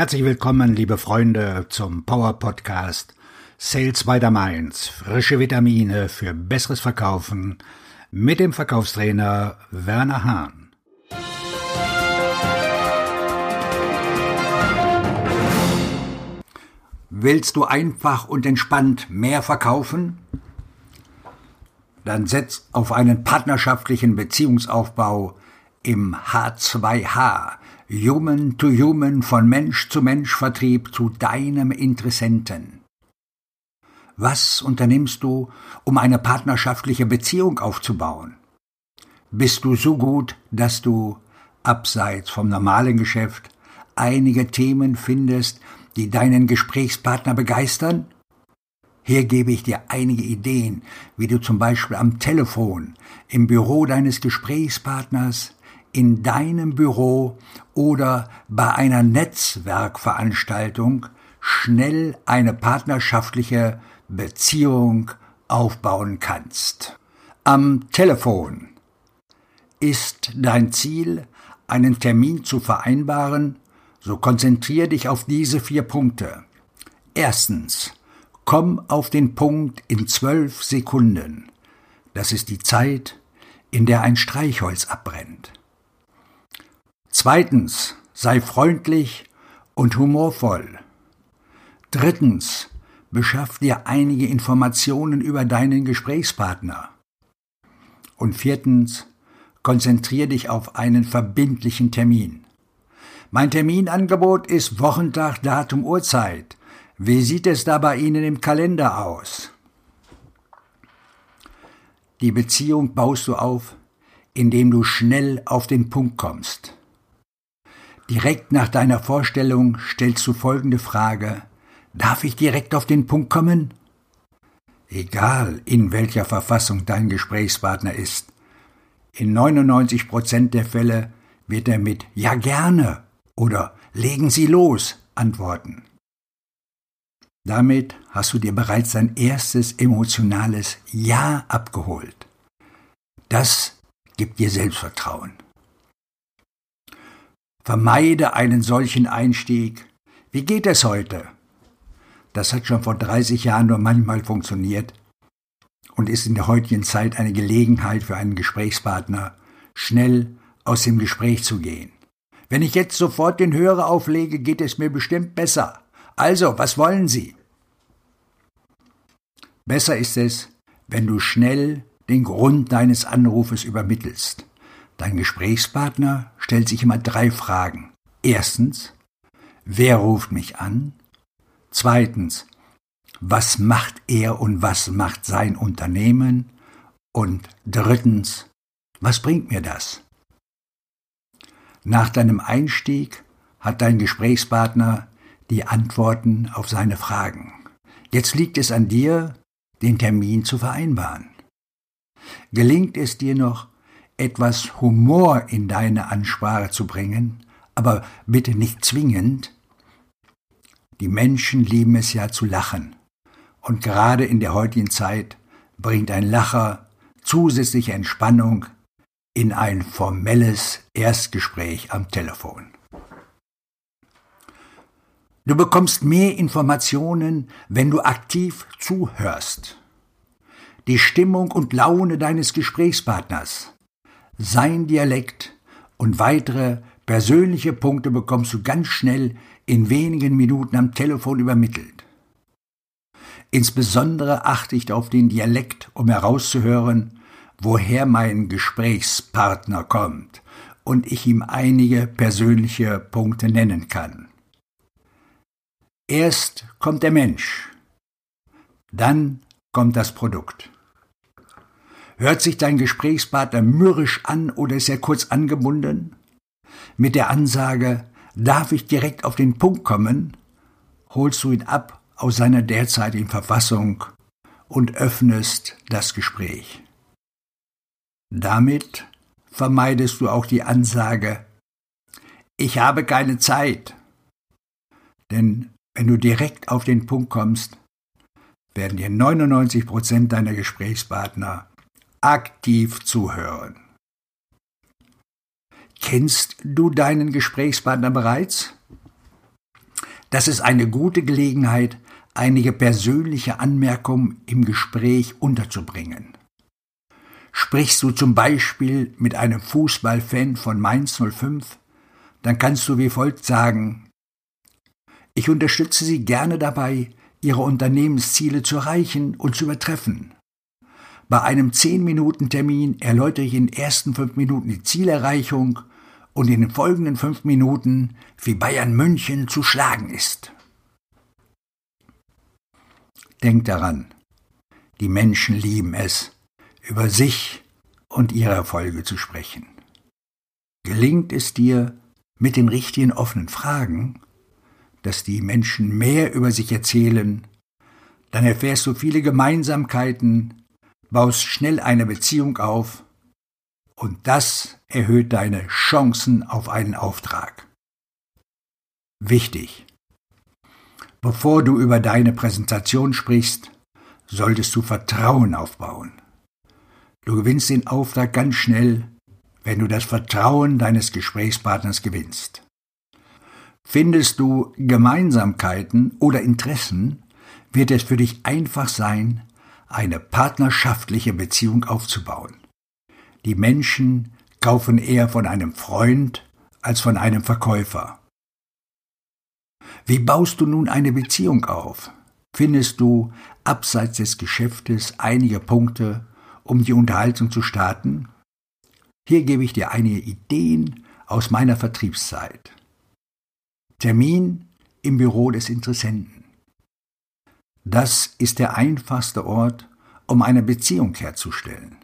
Herzlich willkommen, liebe Freunde, zum Power Podcast Sales by the Mainz. Frische Vitamine für besseres Verkaufen mit dem Verkaufstrainer Werner Hahn. Willst du einfach und entspannt mehr verkaufen? Dann setz auf einen partnerschaftlichen Beziehungsaufbau im H2H Human to Human von Mensch zu Mensch Vertrieb zu deinem Interessenten. Was unternimmst du, um eine partnerschaftliche Beziehung aufzubauen? Bist du so gut, dass du, abseits vom normalen Geschäft, einige Themen findest, die deinen Gesprächspartner begeistern? Hier gebe ich dir einige Ideen, wie du zum Beispiel am Telefon, im Büro deines Gesprächspartners, in deinem Büro oder bei einer Netzwerkveranstaltung schnell eine partnerschaftliche Beziehung aufbauen kannst. Am Telefon ist dein Ziel, einen Termin zu vereinbaren, so konzentriere dich auf diese vier Punkte. Erstens, komm auf den Punkt in zwölf Sekunden. Das ist die Zeit, in der ein Streichholz abbrennt. Zweitens, sei freundlich und humorvoll. Drittens, beschaff dir einige Informationen über deinen Gesprächspartner. Und viertens, konzentriere dich auf einen verbindlichen Termin. Mein Terminangebot ist Wochentag, Datum, Uhrzeit. Wie sieht es da bei Ihnen im Kalender aus? Die Beziehung baust du auf, indem du schnell auf den Punkt kommst. Direkt nach deiner Vorstellung stellst du folgende Frage. Darf ich direkt auf den Punkt kommen? Egal, in welcher Verfassung dein Gesprächspartner ist. In 99 Prozent der Fälle wird er mit Ja gerne oder Legen Sie los antworten. Damit hast du dir bereits dein erstes emotionales Ja abgeholt. Das gibt dir Selbstvertrauen. Vermeide einen solchen Einstieg. Wie geht es heute? Das hat schon vor 30 Jahren nur manchmal funktioniert und ist in der heutigen Zeit eine Gelegenheit für einen Gesprächspartner, schnell aus dem Gespräch zu gehen. Wenn ich jetzt sofort den Hörer auflege, geht es mir bestimmt besser. Also, was wollen Sie? Besser ist es, wenn du schnell den Grund deines Anrufes übermittelst. Dein Gesprächspartner stellt sich immer drei Fragen. Erstens, wer ruft mich an? Zweitens, was macht er und was macht sein Unternehmen? Und drittens, was bringt mir das? Nach deinem Einstieg hat dein Gesprächspartner die Antworten auf seine Fragen. Jetzt liegt es an dir, den Termin zu vereinbaren. Gelingt es dir noch, etwas Humor in deine Ansprache zu bringen, aber bitte nicht zwingend. Die Menschen lieben es ja zu lachen. Und gerade in der heutigen Zeit bringt ein Lacher zusätzliche Entspannung in ein formelles Erstgespräch am Telefon. Du bekommst mehr Informationen, wenn du aktiv zuhörst. Die Stimmung und Laune deines Gesprächspartners, sein Dialekt und weitere persönliche Punkte bekommst du ganz schnell in wenigen Minuten am Telefon übermittelt. Insbesondere achte ich auf den Dialekt, um herauszuhören, woher mein Gesprächspartner kommt und ich ihm einige persönliche Punkte nennen kann. Erst kommt der Mensch, dann kommt das Produkt. Hört sich dein Gesprächspartner mürrisch an oder ist er kurz angebunden? Mit der Ansage, darf ich direkt auf den Punkt kommen, holst du ihn ab aus seiner derzeitigen Verfassung und öffnest das Gespräch. Damit vermeidest du auch die Ansage, ich habe keine Zeit. Denn wenn du direkt auf den Punkt kommst, werden dir 99 Prozent deiner Gesprächspartner aktiv zuhören. Kennst du deinen Gesprächspartner bereits? Das ist eine gute Gelegenheit, einige persönliche Anmerkungen im Gespräch unterzubringen. Sprichst du zum Beispiel mit einem Fußballfan von Mainz 05, dann kannst du wie folgt sagen, ich unterstütze Sie gerne dabei, Ihre Unternehmensziele zu erreichen und zu übertreffen. Bei einem 10-Minuten-Termin erläutere ich in den ersten fünf Minuten die Zielerreichung und in den folgenden fünf Minuten, wie Bayern München zu schlagen ist. Denk daran, die Menschen lieben es, über sich und ihre Erfolge zu sprechen. Gelingt es dir mit den richtigen offenen Fragen, dass die Menschen mehr über sich erzählen, dann erfährst du viele Gemeinsamkeiten, baust schnell eine Beziehung auf und das erhöht deine Chancen auf einen Auftrag. Wichtig. Bevor du über deine Präsentation sprichst, solltest du Vertrauen aufbauen. Du gewinnst den Auftrag ganz schnell, wenn du das Vertrauen deines Gesprächspartners gewinnst. Findest du Gemeinsamkeiten oder Interessen, wird es für dich einfach sein, eine partnerschaftliche Beziehung aufzubauen. Die Menschen kaufen eher von einem Freund als von einem Verkäufer. Wie baust du nun eine Beziehung auf? Findest du abseits des Geschäftes einige Punkte, um die Unterhaltung zu starten? Hier gebe ich dir einige Ideen aus meiner Vertriebszeit. Termin im Büro des Interessenten. Das ist der einfachste Ort, um eine Beziehung herzustellen.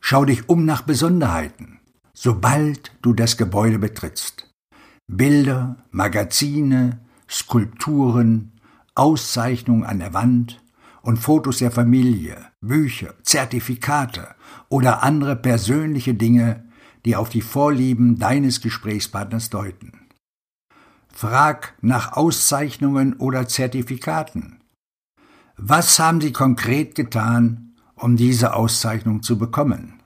Schau dich um nach Besonderheiten, sobald du das Gebäude betrittst. Bilder, Magazine, Skulpturen, Auszeichnungen an der Wand und Fotos der Familie, Bücher, Zertifikate oder andere persönliche Dinge, die auf die Vorlieben deines Gesprächspartners deuten. Frag nach Auszeichnungen oder Zertifikaten. Was haben Sie konkret getan, um diese Auszeichnung zu bekommen?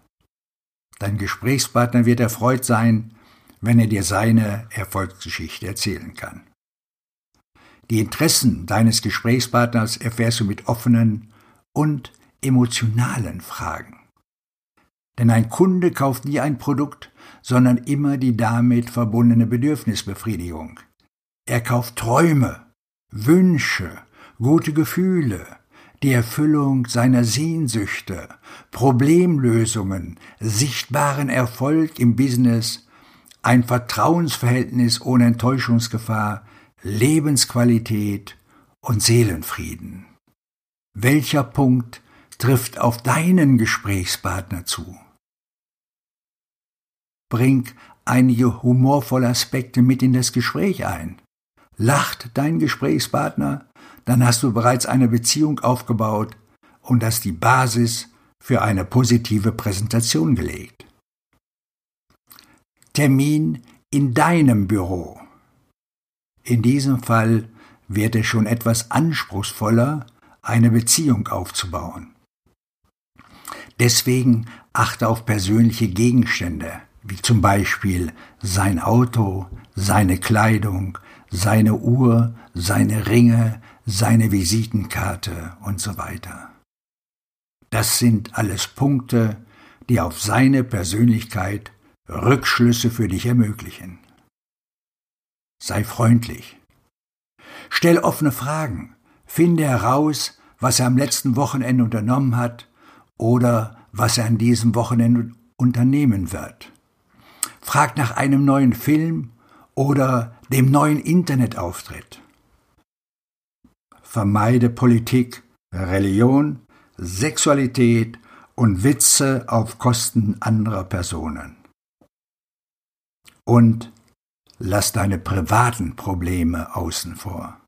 Dein Gesprächspartner wird erfreut sein, wenn er dir seine Erfolgsgeschichte erzählen kann. Die Interessen deines Gesprächspartners erfährst du mit offenen und emotionalen Fragen. Denn ein Kunde kauft nie ein Produkt, sondern immer die damit verbundene Bedürfnisbefriedigung. Er kauft Träume, Wünsche, gute Gefühle, die Erfüllung seiner Sehnsüchte, Problemlösungen, sichtbaren Erfolg im Business, ein Vertrauensverhältnis ohne Enttäuschungsgefahr, Lebensqualität und Seelenfrieden. Welcher Punkt trifft auf deinen Gesprächspartner zu? Bring einige humorvolle Aspekte mit in das Gespräch ein. Lacht dein Gesprächspartner, dann hast du bereits eine Beziehung aufgebaut und hast die Basis für eine positive Präsentation gelegt. Termin in deinem Büro. In diesem Fall wird es schon etwas anspruchsvoller, eine Beziehung aufzubauen. Deswegen achte auf persönliche Gegenstände, wie zum Beispiel sein Auto, seine Kleidung, seine Uhr, seine Ringe, seine Visitenkarte und so weiter. Das sind alles Punkte, die auf seine Persönlichkeit Rückschlüsse für dich ermöglichen. Sei freundlich. Stell offene Fragen. Finde heraus, was er am letzten Wochenende unternommen hat oder was er an diesem Wochenende unternehmen wird. Frag nach einem neuen Film oder dem neuen Internetauftritt. Vermeide Politik, Religion, Sexualität und Witze auf Kosten anderer Personen. Und Lass deine privaten Probleme außen vor.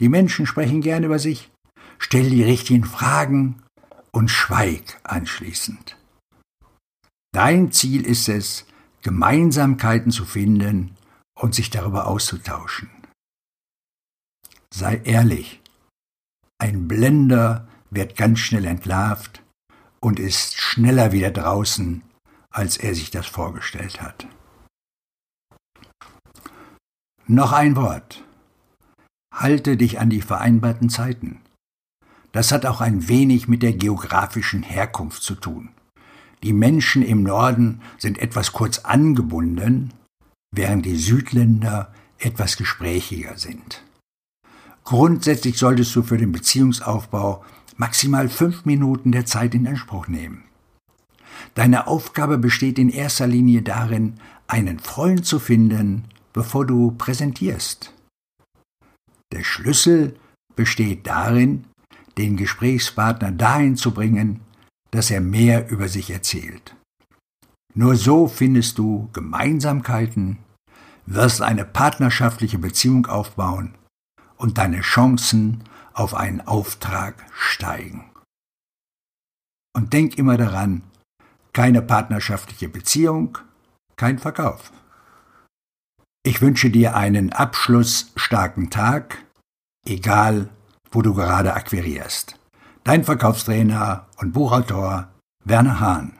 Die Menschen sprechen gern über sich. Stell die richtigen Fragen und schweig anschließend. Dein Ziel ist es, Gemeinsamkeiten zu finden und sich darüber auszutauschen. Sei ehrlich. Ein Blender wird ganz schnell entlarvt und ist schneller wieder draußen, als er sich das vorgestellt hat. Noch ein Wort. Halte dich an die vereinbarten Zeiten. Das hat auch ein wenig mit der geografischen Herkunft zu tun. Die Menschen im Norden sind etwas kurz angebunden, während die Südländer etwas gesprächiger sind. Grundsätzlich solltest du für den Beziehungsaufbau maximal fünf Minuten der Zeit in Anspruch nehmen. Deine Aufgabe besteht in erster Linie darin, einen Freund zu finden, bevor du präsentierst. Der Schlüssel besteht darin, den Gesprächspartner dahin zu bringen, dass er mehr über sich erzählt. Nur so findest du Gemeinsamkeiten, wirst eine partnerschaftliche Beziehung aufbauen und deine Chancen auf einen Auftrag steigen. Und denk immer daran, keine partnerschaftliche Beziehung, kein Verkauf. Ich wünsche dir einen abschlussstarken Tag, egal wo du gerade akquirierst. Dein Verkaufstrainer und Buchautor Werner Hahn.